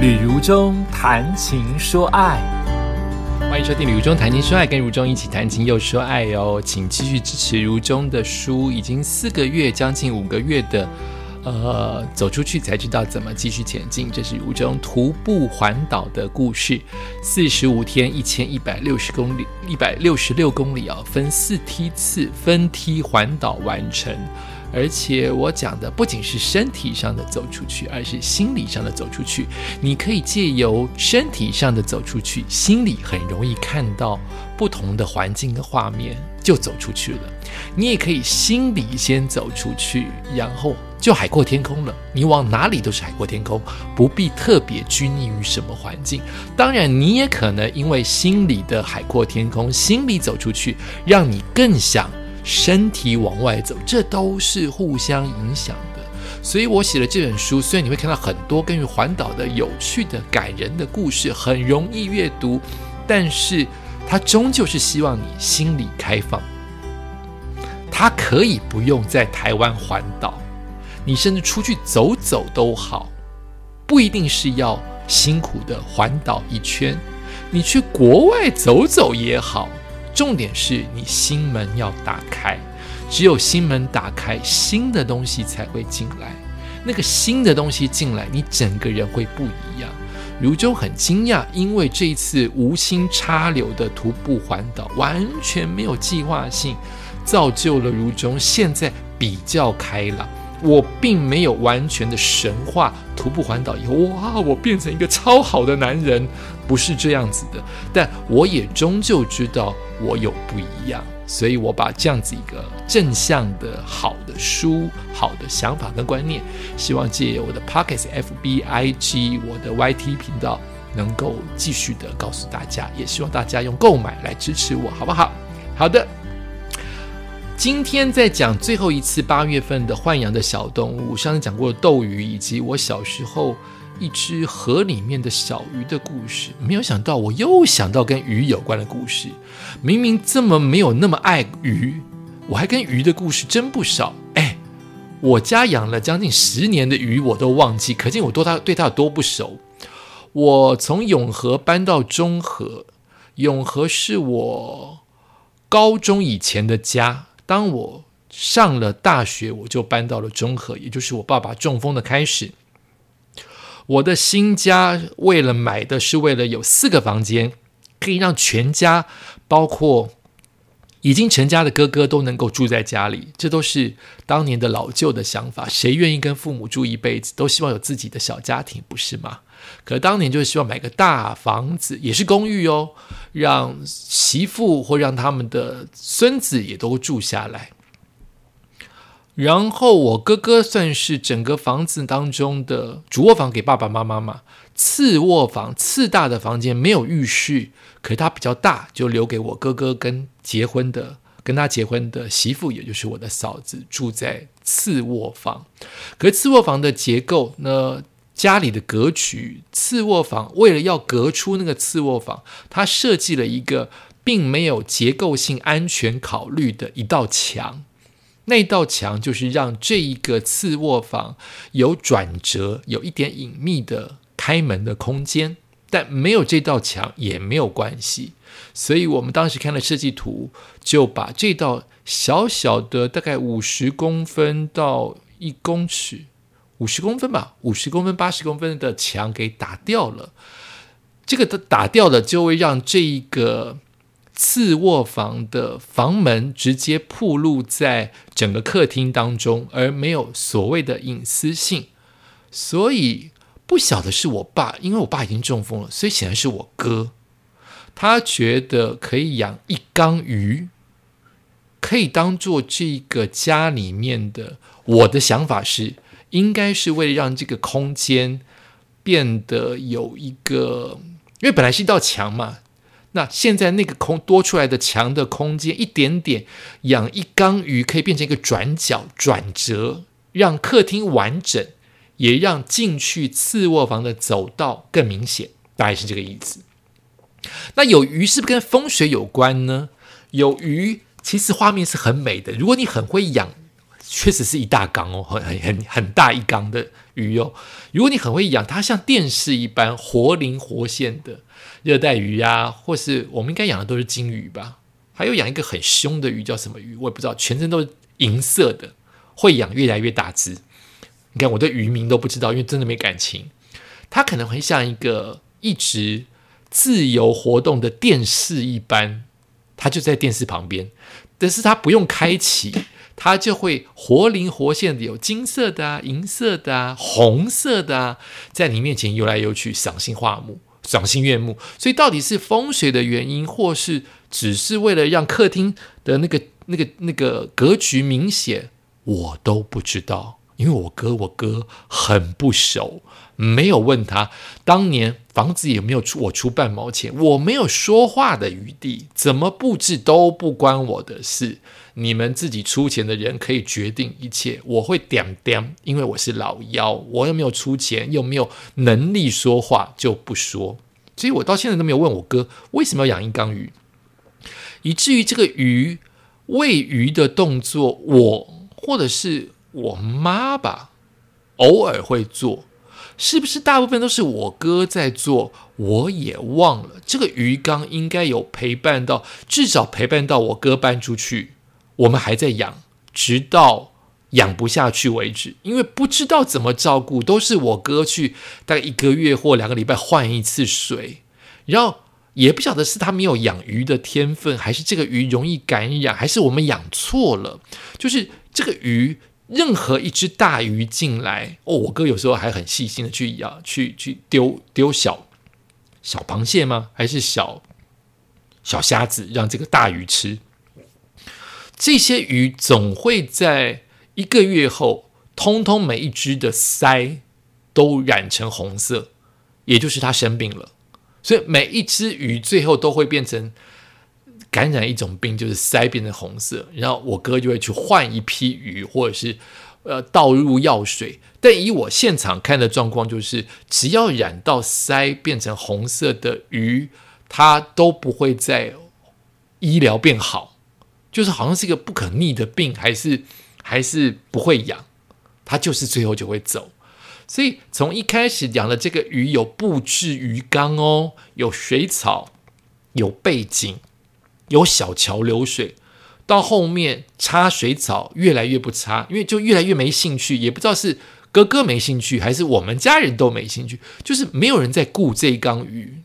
旅如中谈情说爱，欢迎收听《旅如中谈情说爱》，跟如中一起谈情又说爱哦。请继续支持如中的书，已经四个月，将近五个月的，呃，走出去才知道怎么继续前进。这是如中徒步环岛的故事，四十五天，一千一百六十公里，一百六十六公里啊，分四梯次分梯环岛完成。而且我讲的不仅是身体上的走出去，而是心理上的走出去。你可以借由身体上的走出去，心里很容易看到不同的环境跟画面，就走出去了。你也可以心里先走出去，然后就海阔天空了。你往哪里都是海阔天空，不必特别拘泥于什么环境。当然，你也可能因为心里的海阔天空，心里走出去，让你更想。身体往外走，这都是互相影响的。所以我写了这本书，虽然你会看到很多关于环岛的有趣的、感人的故事，很容易阅读，但是它终究是希望你心里开放。它可以不用在台湾环岛，你甚至出去走走都好，不一定是要辛苦的环岛一圈，你去国外走走也好。重点是你心门要打开，只有心门打开，新的东西才会进来。那个新的东西进来，你整个人会不一样。如中很惊讶，因为这一次无心插柳的徒步环岛，完全没有计划性，造就了如中现在比较开朗。我并没有完全的神话徒步环岛以后，哇，我变成一个超好的男人，不是这样子的。但我也终究知道我有不一样，所以我把这样子一个正向的好的书、好的想法跟观念，希望借我的 Pockets、FBIG、我的 YT 频道，能够继续的告诉大家，也希望大家用购买来支持我，好不好？好的。今天在讲最后一次八月份的豢养的小动物，上次讲过斗鱼，以及我小时候一只河里面的小鱼的故事。没有想到，我又想到跟鱼有关的故事。明明这么没有那么爱鱼，我还跟鱼的故事真不少。哎，我家养了将近十年的鱼，我都忘记，可见我多它对它有多不熟。我从永和搬到中和，永和是我高中以前的家。当我上了大学，我就搬到了中和，也就是我爸爸中风的开始。我的新家为了买的是为了有四个房间，可以让全家，包括已经成家的哥哥都能够住在家里。这都是当年的老旧的想法。谁愿意跟父母住一辈子？都希望有自己的小家庭，不是吗？可当年就是希望买个大房子，也是公寓哦，让媳妇或让他们的孙子也都住下来。然后我哥哥算是整个房子当中的主卧房给爸爸妈妈嘛，次卧房次大的房间没有浴室，可是它比较大，就留给我哥哥跟结婚的跟他结婚的媳妇，也就是我的嫂子住在次卧房。可是次卧房的结构呢？家里的格局，次卧房为了要隔出那个次卧房，他设计了一个并没有结构性安全考虑的一道墙。那道墙就是让这一个次卧房有转折，有一点隐秘的开门的空间。但没有这道墙也没有关系。所以我们当时看了设计图，就把这道小小的大概五十公分到一公尺。五十公分吧，五十公分、八十公分的墙给打掉了。这个的打掉了，就会让这一个次卧房的房门直接铺露在整个客厅当中，而没有所谓的隐私性。所以不晓得是我爸，因为我爸已经中风了，所以显然是我哥。他觉得可以养一缸鱼，可以当做这个家里面的。我的想法是。应该是为了让这个空间变得有一个，因为本来是一道墙嘛，那现在那个空多出来的墙的空间一点点，养一缸鱼可以变成一个转角转折，让客厅完整，也让进去次卧房的走道更明显，大概是这个意思。那有鱼是不是跟风水有关呢？有鱼其实画面是很美的，如果你很会养。确实是一大缸哦，很很很大一缸的鱼哦，如果你很会养，它像电视一般活灵活现的热带鱼啊，或是我们应该养的都是金鱼吧？还有养一个很凶的鱼叫什么鱼？我也不知道，全身都是银色的，会养越来越大只。你看我对渔民都不知道，因为真的没感情。它可能会像一个一直自由活动的电视一般，它就在电视旁边，但是它不用开启。它就会活灵活现的，有金色的啊、银色的啊、红色的啊，在你面前游来游去，赏心画目，赏心悦目。所以到底是风水的原因，或是只是为了让客厅的那个、那个、那个格局明显，我都不知道。因为我哥我哥很不熟，没有问他。当年房子也没有出我出半毛钱，我没有说话的余地，怎么布置都不关我的事。你们自己出钱的人可以决定一切，我会点点，因为我是老妖，我又没有出钱，又没有能力说话，就不说。所以我到现在都没有问我哥为什么要养一缸鱼，以至于这个鱼喂鱼的动作，我或者是。我妈吧，偶尔会做，是不是大部分都是我哥在做？我也忘了。这个鱼缸应该有陪伴到，至少陪伴到我哥搬出去，我们还在养，直到养不下去为止。因为不知道怎么照顾，都是我哥去，大概一个月或两个礼拜换一次水，然后也不晓得是他没有养鱼的天分，还是这个鱼容易感染，还是我们养错了，就是这个鱼。任何一只大鱼进来，哦，我哥有时候还很细心的去咬，去去丢丢小小螃蟹吗？还是小小虾子让这个大鱼吃？这些鱼总会在一个月后，通通每一只的鳃都染成红色，也就是它生病了。所以每一只鱼最后都会变成。感染一种病就是鳃变成红色，然后我哥就会去换一批鱼，或者是呃倒入药水。但以我现场看的状况，就是只要染到鳃变成红色的鱼，它都不会在医疗变好，就是好像是一个不可逆的病，还是 还是不会养，它就是最后就会走。所以从一开始养的这个鱼有布置鱼缸哦，有水草，有背景。有小桥流水，到后面插水草越来越不插，因为就越来越没兴趣，也不知道是哥哥没兴趣，还是我们家人都没兴趣，就是没有人在顾这一缸鱼，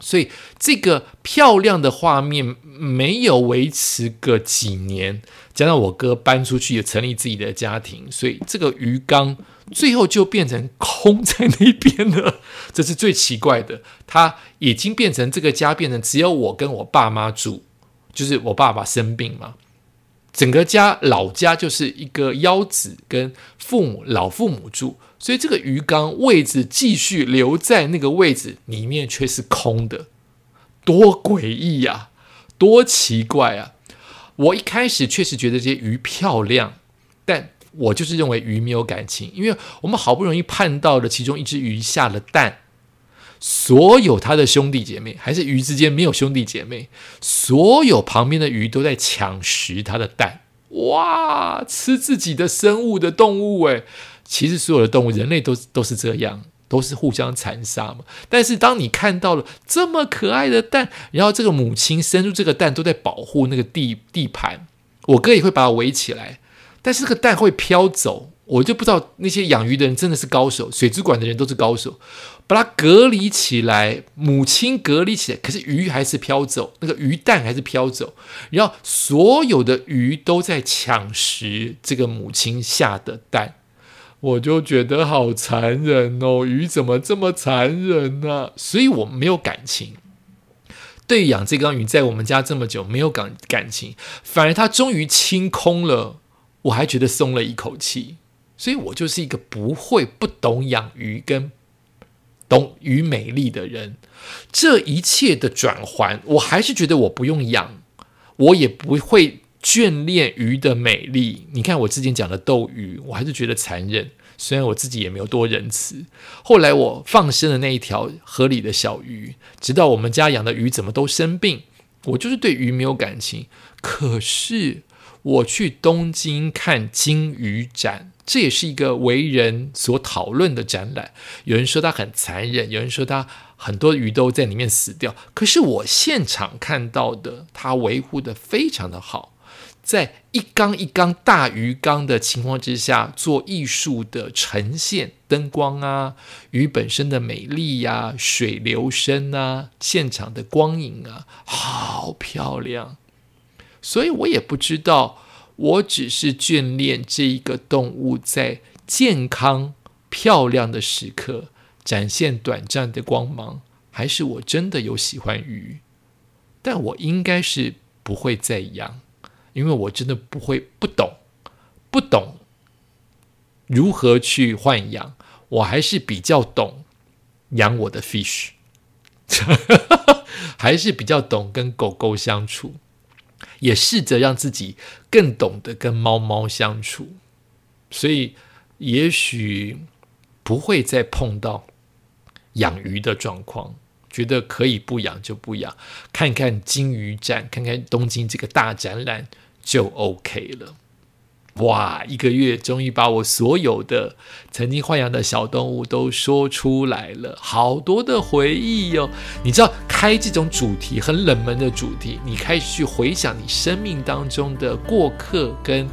所以这个漂亮的画面没有维持个几年，加上我哥搬出去也成立自己的家庭，所以这个鱼缸最后就变成空在那边了，这是最奇怪的，它已经变成这个家变成只有我跟我爸妈住。就是我爸爸生病嘛，整个家老家就是一个幺子跟父母老父母住，所以这个鱼缸位置继续留在那个位置里面，却是空的，多诡异呀，多奇怪啊！我一开始确实觉得这些鱼漂亮，但我就是认为鱼没有感情，因为我们好不容易盼到了其中一只鱼下了蛋。所有他的兄弟姐妹，还是鱼之间没有兄弟姐妹，所有旁边的鱼都在抢食它的蛋。哇，吃自己的生物的动物，诶，其实所有的动物，人类都都是这样，都是互相残杀嘛。但是当你看到了这么可爱的蛋，然后这个母亲生出这个蛋都在保护那个地地盘，我哥也会把它围起来，但是这个蛋会飘走。我就不知道那些养鱼的人真的是高手，水族馆的人都是高手，把它隔离起来，母亲隔离起来，可是鱼还是飘走，那个鱼蛋还是飘走，然后所有的鱼都在抢食这个母亲下的蛋，我就觉得好残忍哦，鱼怎么这么残忍呢？所以我没有感情，对养这缸鱼在我们家这么久没有感感情，反而它终于清空了，我还觉得松了一口气。所以我就是一个不会、不懂养鱼跟懂鱼美丽的人。这一切的转换，我还是觉得我不用养，我也不会眷恋鱼的美丽。你看我之前讲的斗鱼，我还是觉得残忍。虽然我自己也没有多仁慈。后来我放生的那一条河里的小鱼，直到我们家养的鱼怎么都生病，我就是对鱼没有感情。可是我去东京看金鱼展。这也是一个为人所讨论的展览。有人说它很残忍，有人说它很多鱼都在里面死掉。可是我现场看到的，它维护的非常的好。在一缸一缸大鱼缸的情况之下，做艺术的呈现，灯光啊，鱼本身的美丽呀，水流声啊，现场的光影啊，好漂亮。所以我也不知道，我只是眷恋这一个动物在健康漂亮的时刻展现短暂的光芒，还是我真的有喜欢鱼。但我应该是不会再养。因为我真的不会不懂，不懂如何去换养，我还是比较懂养我的 fish，还是比较懂跟狗狗相处，也试着让自己更懂得跟猫猫相处，所以也许不会再碰到养鱼的状况。觉得可以不养就不养，看看金鱼展，看看东京这个大展览就 OK 了。哇，一个月终于把我所有的曾经豢养的小动物都说出来了，好多的回忆哟。你知道，开这种主题很冷门的主题，你开始去回想你生命当中的过客跟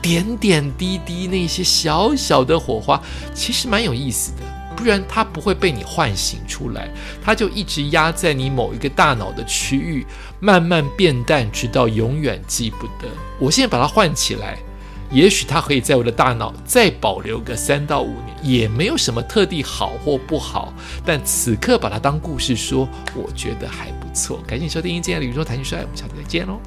点点滴滴那些小小的火花，其实蛮有意思的。不然它不会被你唤醒出来，它就一直压在你某一个大脑的区域，慢慢变淡，直到永远记不得。我现在把它唤起来，也许它可以在我的大脑再保留个三到五年，也没有什么特地好或不好。但此刻把它当故事说，我觉得还不错。感谢收听今天的宇宙谈情说爱，我们下次再见喽。